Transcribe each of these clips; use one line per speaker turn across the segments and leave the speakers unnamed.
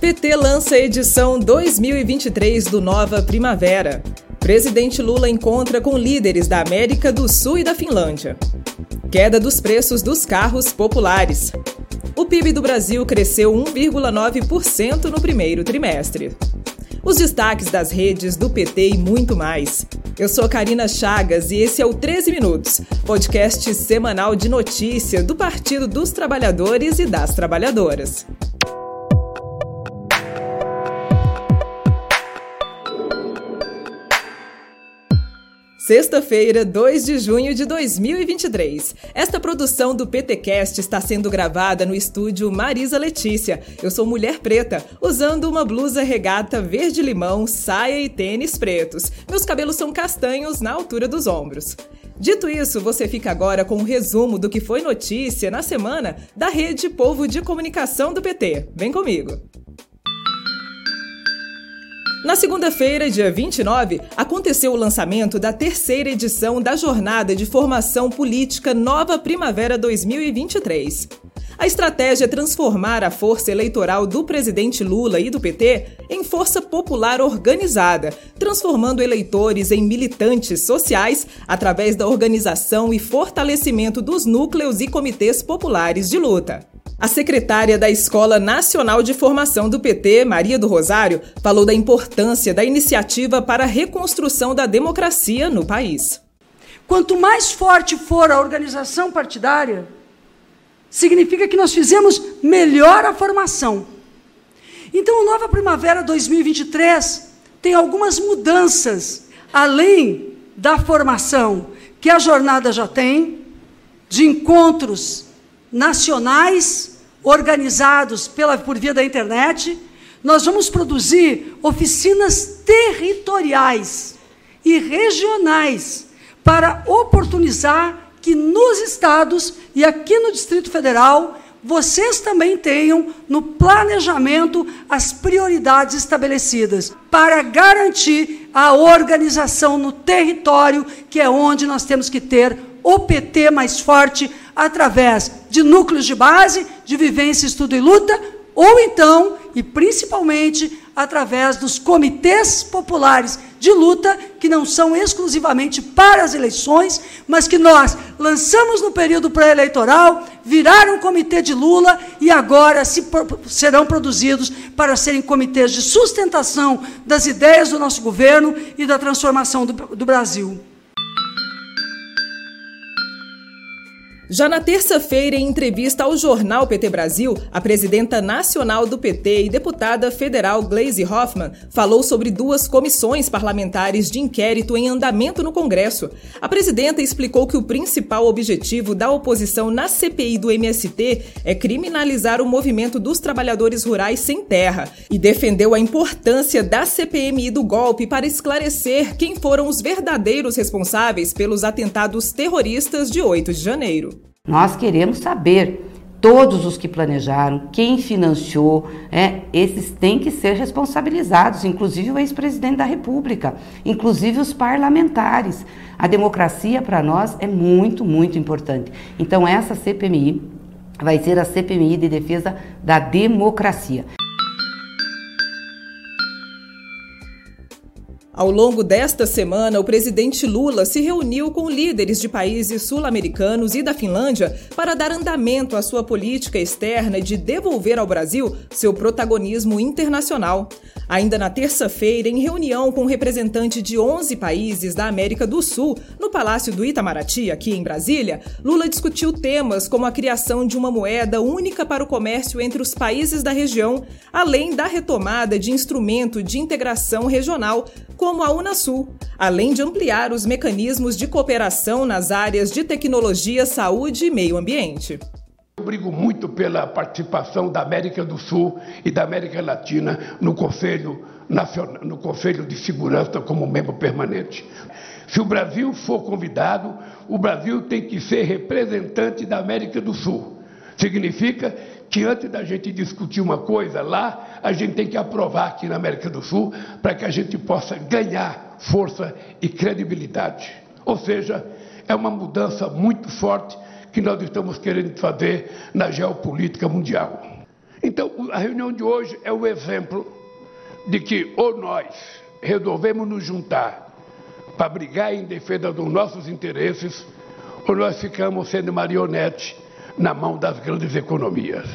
PT lança a edição 2023 do Nova Primavera. Presidente Lula encontra com líderes da América do Sul e da Finlândia. Queda dos preços dos carros populares. O PIB do Brasil cresceu 1,9% no primeiro trimestre. Os destaques das redes do PT e muito mais. Eu sou Karina Chagas e esse é o 13 Minutos, podcast semanal de notícia do Partido dos Trabalhadores e das Trabalhadoras. Sexta-feira, 2 de junho de 2023. Esta produção do PTcast está sendo gravada no estúdio Marisa Letícia. Eu sou mulher preta, usando uma blusa regata verde-limão, saia e tênis pretos. Meus cabelos são castanhos na altura dos ombros. Dito isso, você fica agora com um resumo do que foi notícia na semana da Rede Povo de Comunicação do PT. Vem comigo! Na segunda-feira, dia 29, aconteceu o lançamento da terceira edição da Jornada de Formação Política Nova Primavera 2023. A estratégia é transformar a força eleitoral do presidente Lula e do PT em força popular organizada, transformando eleitores em militantes sociais através da organização e fortalecimento dos núcleos e comitês populares de luta. A secretária da Escola Nacional de Formação do PT, Maria do Rosário, falou da importância da iniciativa para a reconstrução da democracia no país.
Quanto mais forte for a organização partidária, significa que nós fizemos melhor a formação. Então, o Nova Primavera 2023 tem algumas mudanças, além da formação que a jornada já tem, de encontros nacionais organizados pela, por via da internet. Nós vamos produzir oficinas territoriais e regionais para oportunizar que nos estados e aqui no Distrito Federal vocês também tenham no planejamento as prioridades estabelecidas para garantir a organização no território, que é onde nós temos que ter o PT mais forte através de núcleos de base, de vivência, estudo e luta, ou então, e principalmente, através dos comitês populares de luta, que não são exclusivamente para as eleições, mas que nós lançamos no período pré-eleitoral, viraram comitê de Lula e agora se, serão produzidos para serem comitês de sustentação das ideias do nosso governo e da transformação do, do Brasil.
Já na terça-feira, em entrevista ao jornal PT Brasil, a presidenta nacional do PT e deputada federal Gleisi Hoffmann falou sobre duas comissões parlamentares de inquérito em andamento no Congresso. A presidenta explicou que o principal objetivo da oposição na CPI do MST é criminalizar o movimento dos trabalhadores rurais sem terra e defendeu a importância da CPMI do golpe para esclarecer quem foram os verdadeiros responsáveis pelos atentados terroristas de 8 de janeiro.
Nós queremos saber todos os que planejaram, quem financiou, é, esses têm que ser responsabilizados, inclusive o ex-presidente da República, inclusive os parlamentares. A democracia para nós é muito, muito importante. Então essa CPMI vai ser a CPMI de defesa da democracia.
Ao longo desta semana, o presidente Lula se reuniu com líderes de países sul-americanos e da Finlândia para dar andamento à sua política externa de devolver ao Brasil seu protagonismo internacional. Ainda na terça-feira, em reunião com representantes de 11 países da América do Sul, no Palácio do Itamaraty, aqui em Brasília, Lula discutiu temas como a criação de uma moeda única para o comércio entre os países da região, além da retomada de instrumento de integração regional, como a Unasul, além de ampliar os mecanismos de cooperação nas áreas de tecnologia, saúde e meio ambiente.
Eu brigo muito pela participação da América do Sul e da América Latina no Conselho, Nacional, no Conselho de Segurança como membro permanente. Se o Brasil for convidado, o Brasil tem que ser representante da América do Sul. Significa que antes da gente discutir uma coisa lá, a gente tem que aprovar aqui na América do Sul para que a gente possa ganhar força e credibilidade. Ou seja, é uma mudança muito forte que nós estamos querendo fazer na geopolítica mundial. Então, a reunião de hoje é o exemplo de que ou nós resolvemos nos juntar para brigar em defesa dos nossos interesses, ou nós ficamos sendo marionete na mão das grandes economias.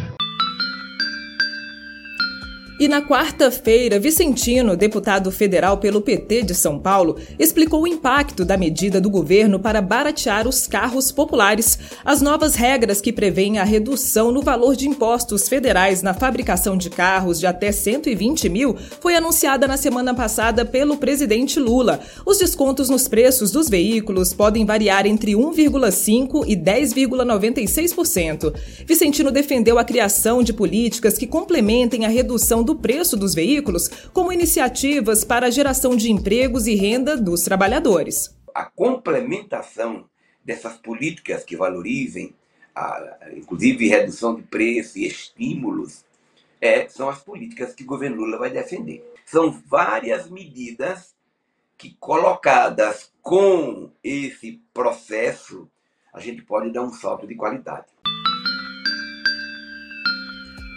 E na quarta-feira, Vicentino, deputado federal pelo PT de São Paulo, explicou o impacto da medida do governo para baratear os carros populares. As novas regras que prevêem a redução no valor de impostos federais na fabricação de carros de até 120 mil foi anunciada na semana passada pelo presidente Lula. Os descontos nos preços dos veículos podem variar entre 1,5% e 10,96%. Vicentino defendeu a criação de políticas que complementem a redução do preço dos veículos como iniciativas para a geração de empregos e renda dos trabalhadores.
A complementação dessas políticas que valorizem, a, inclusive redução de preço e estímulos, é, são as políticas que o governo Lula vai defender. São várias medidas que, colocadas com esse processo, a gente pode dar um salto de qualidade.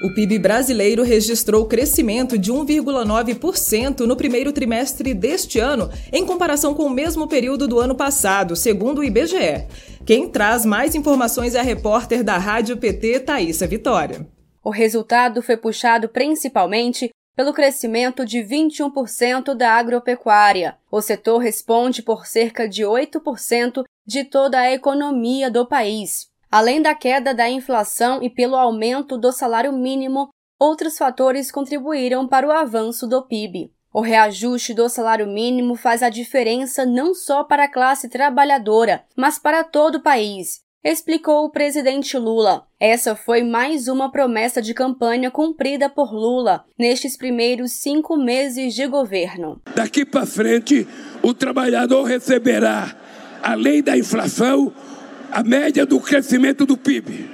O PIB brasileiro registrou crescimento de 1,9% no primeiro trimestre deste ano, em comparação com o mesmo período do ano passado, segundo o IBGE. Quem traz mais informações é a repórter da Rádio PT, Thaisa Vitória.
O resultado foi puxado principalmente pelo crescimento de 21% da agropecuária. O setor responde por cerca de 8% de toda a economia do país. Além da queda da inflação e pelo aumento do salário mínimo, outros fatores contribuíram para o avanço do PIB. O reajuste do salário mínimo faz a diferença não só para a classe trabalhadora, mas para todo o país, explicou o presidente Lula. Essa foi mais uma promessa de campanha cumprida por Lula nestes primeiros cinco meses de governo.
Daqui para frente, o trabalhador receberá, além da inflação, a média do crescimento do PIB.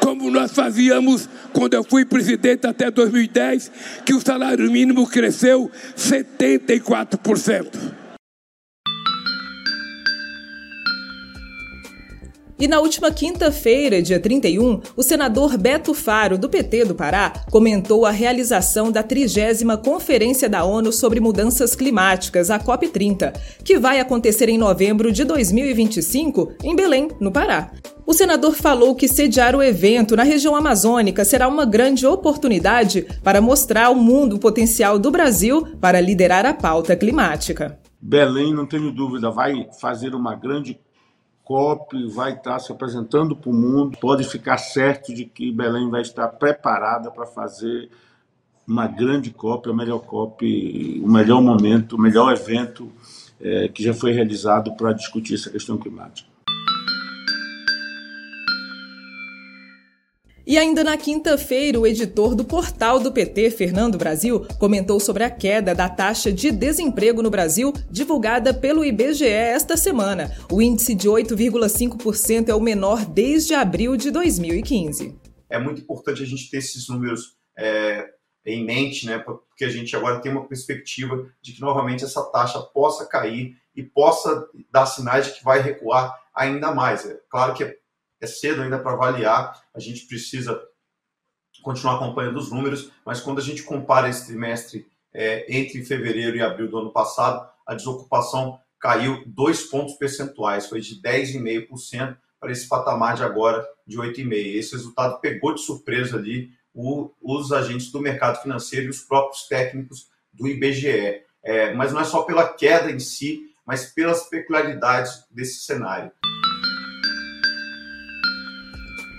Como nós fazíamos quando eu fui presidente até 2010, que o salário mínimo cresceu 74%.
E na última quinta-feira, dia 31, o senador Beto Faro, do PT do Pará, comentou a realização da trigésima Conferência da ONU sobre Mudanças Climáticas, a COP30, que vai acontecer em novembro de 2025 em Belém, no Pará. O senador falou que sediar o evento na região amazônica será uma grande oportunidade para mostrar ao mundo o potencial do Brasil para liderar a pauta climática.
Belém, não tenho dúvida, vai fazer uma grande COP vai estar se apresentando para o mundo. Pode ficar certo de que Belém vai estar preparada para fazer uma grande COP, a melhor COP, o melhor momento, o melhor evento é, que já foi realizado para discutir essa questão climática.
E ainda na quinta-feira, o editor do portal do PT, Fernando Brasil, comentou sobre a queda da taxa de desemprego no Brasil, divulgada pelo IBGE esta semana. O índice de 8,5% é o menor desde abril de 2015.
É muito importante a gente ter esses números é, em mente, né, porque a gente agora tem uma perspectiva de que novamente essa taxa possa cair e possa dar sinais de que vai recuar ainda mais. É claro que é é cedo ainda para avaliar, a gente precisa continuar acompanhando os números, mas quando a gente compara esse trimestre é, entre fevereiro e abril do ano passado, a desocupação caiu dois pontos percentuais, foi de 10,5% para esse patamar de agora de 8,5%. Esse resultado pegou de surpresa ali o, os agentes do mercado financeiro e os próprios técnicos do IBGE. É, mas não é só pela queda em si, mas pelas peculiaridades desse cenário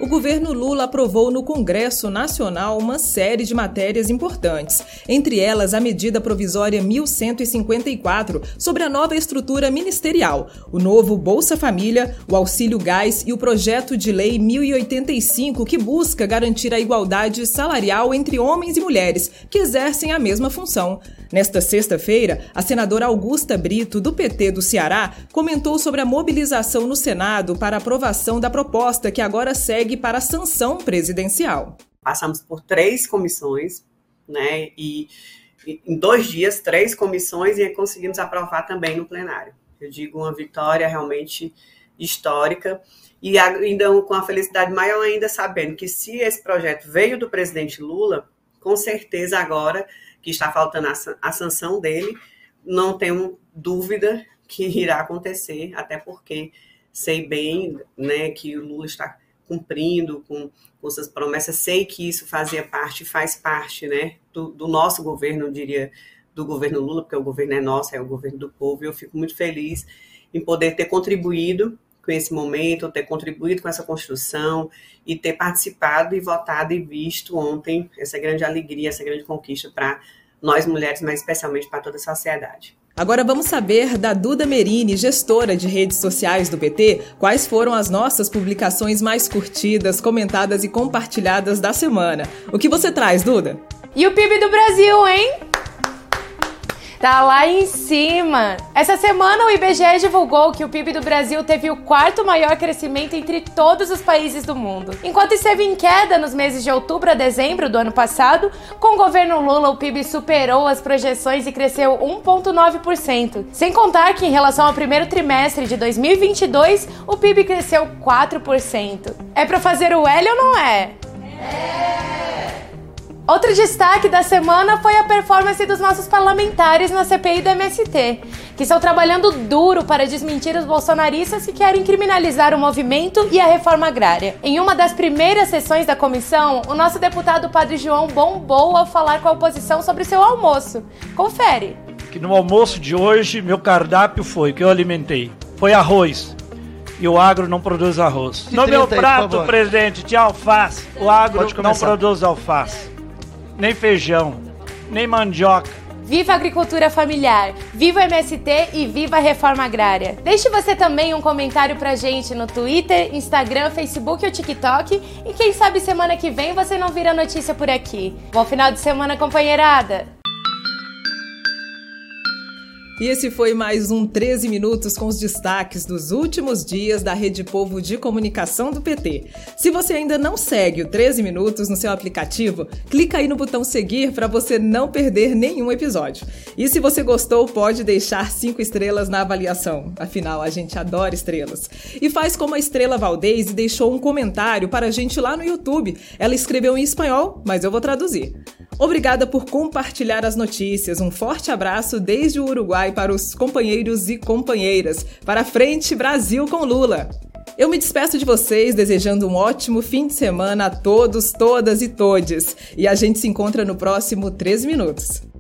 o governo Lula aprovou no Congresso Nacional uma série de matérias importantes, entre elas a medida provisória 1154 sobre a nova estrutura ministerial, o novo Bolsa Família, o Auxílio Gás e o projeto de lei 1085 que busca garantir a igualdade salarial entre homens e mulheres que exercem a mesma função. Nesta sexta-feira, a senadora Augusta Brito, do PT do Ceará, comentou sobre a mobilização no Senado para aprovação da proposta que agora segue para a sanção presidencial.
Passamos por três comissões, né? E em dois dias, três comissões e conseguimos aprovar também no plenário. Eu digo uma vitória realmente histórica e ainda com a felicidade maior ainda sabendo que se esse projeto veio do presidente Lula, com certeza agora que está faltando a sanção dele, não tenho dúvida que irá acontecer, até porque sei bem né, que o Lula está cumprindo com, com suas promessas, sei que isso fazia parte, faz parte né, do, do nosso governo, eu diria, do governo Lula, porque o governo é nosso, é o governo do povo, e eu fico muito feliz em poder ter contribuído com esse momento, ter contribuído com essa construção e ter participado e votado e visto ontem essa grande alegria, essa grande conquista para nós mulheres, mas especialmente para toda a sociedade.
Agora vamos saber da Duda Merini, gestora de redes sociais do PT, quais foram as nossas publicações mais curtidas, comentadas e compartilhadas da semana. O que você traz, Duda?
E o PIB do Brasil, hein? Tá lá em cima. Essa semana o IBGE divulgou que o PIB do Brasil teve o quarto maior crescimento entre todos os países do mundo. Enquanto esteve em queda nos meses de outubro a dezembro do ano passado, com o governo Lula o PIB superou as projeções e cresceu 1,9%. Sem contar que em relação ao primeiro trimestre de 2022, o PIB cresceu 4%. É para fazer o L ou não é? É! Outro destaque da semana foi a performance dos nossos parlamentares na CPI do MST, que estão trabalhando duro para desmentir os bolsonaristas que querem criminalizar o movimento e a reforma agrária. Em uma das primeiras sessões da comissão, o nosso deputado Padre João bombou ao falar com a oposição sobre seu almoço. Confere.
Que no almoço de hoje, meu cardápio foi, que eu alimentei, foi arroz, e o agro não produz arroz. No meu prato, aí, presidente, tinha alface. O agro não produz alface nem feijão, nem mandioca.
Viva a agricultura familiar, viva o MST e viva a reforma agrária. Deixe você também um comentário pra gente no Twitter, Instagram, Facebook ou TikTok. E quem sabe semana que vem você não vira notícia por aqui. Bom final de semana, companheirada!
E esse foi mais um 13 Minutos com os destaques dos últimos dias da Rede Povo de Comunicação do PT. Se você ainda não segue o 13 Minutos no seu aplicativo, clica aí no botão seguir para você não perder nenhum episódio. E se você gostou, pode deixar cinco estrelas na avaliação. Afinal, a gente adora estrelas. E faz como a Estrela Valdez e deixou um comentário para a gente lá no YouTube. Ela escreveu em espanhol, mas eu vou traduzir. Obrigada por compartilhar as notícias. Um forte abraço desde o Uruguai para os companheiros e companheiras. Para frente, Brasil com Lula! Eu me despeço de vocês desejando um ótimo fim de semana a todos, todas e todes. E a gente se encontra no próximo 13 Minutos.